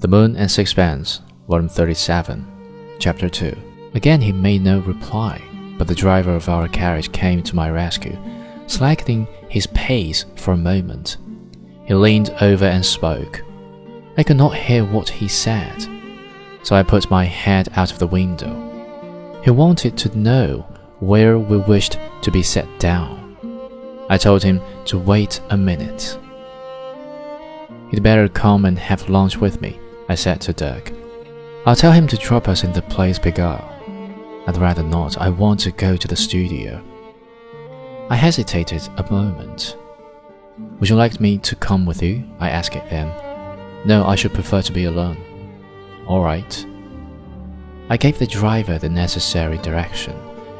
The Moon and Sixpence, Volume 37, Chapter 2. Again he made no reply, but the driver of our carriage came to my rescue, slackening his pace for a moment. He leaned over and spoke. I could not hear what he said, so I put my head out of the window. He wanted to know where we wished to be set down. I told him to wait a minute. He'd better come and have lunch with me, I said to Dirk. I'll tell him to drop us in the place Pigalle. I'd rather not. I want to go to the studio. I hesitated a moment. Would you like me to come with you? I asked them. No, I should prefer to be alone. All right. I gave the driver the necessary direction,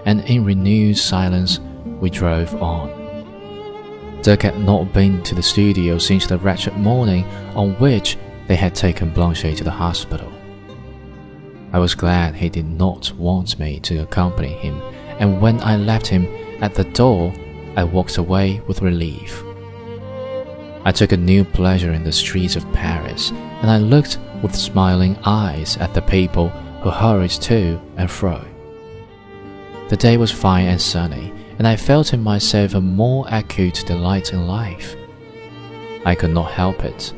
and in renewed silence we drove on. Dirk had not been to the studio since the wretched morning on which they had taken Blanche to the hospital. I was glad he did not want me to accompany him, and when I left him at the door, I walked away with relief. I took a new pleasure in the streets of Paris, and I looked with smiling eyes at the people who hurried to and fro. The day was fine and sunny, and I felt in myself a more acute delight in life. I could not help it.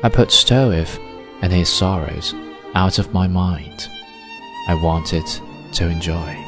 I put Stroeve and his sorrows out of my mind. I wanted to enjoy.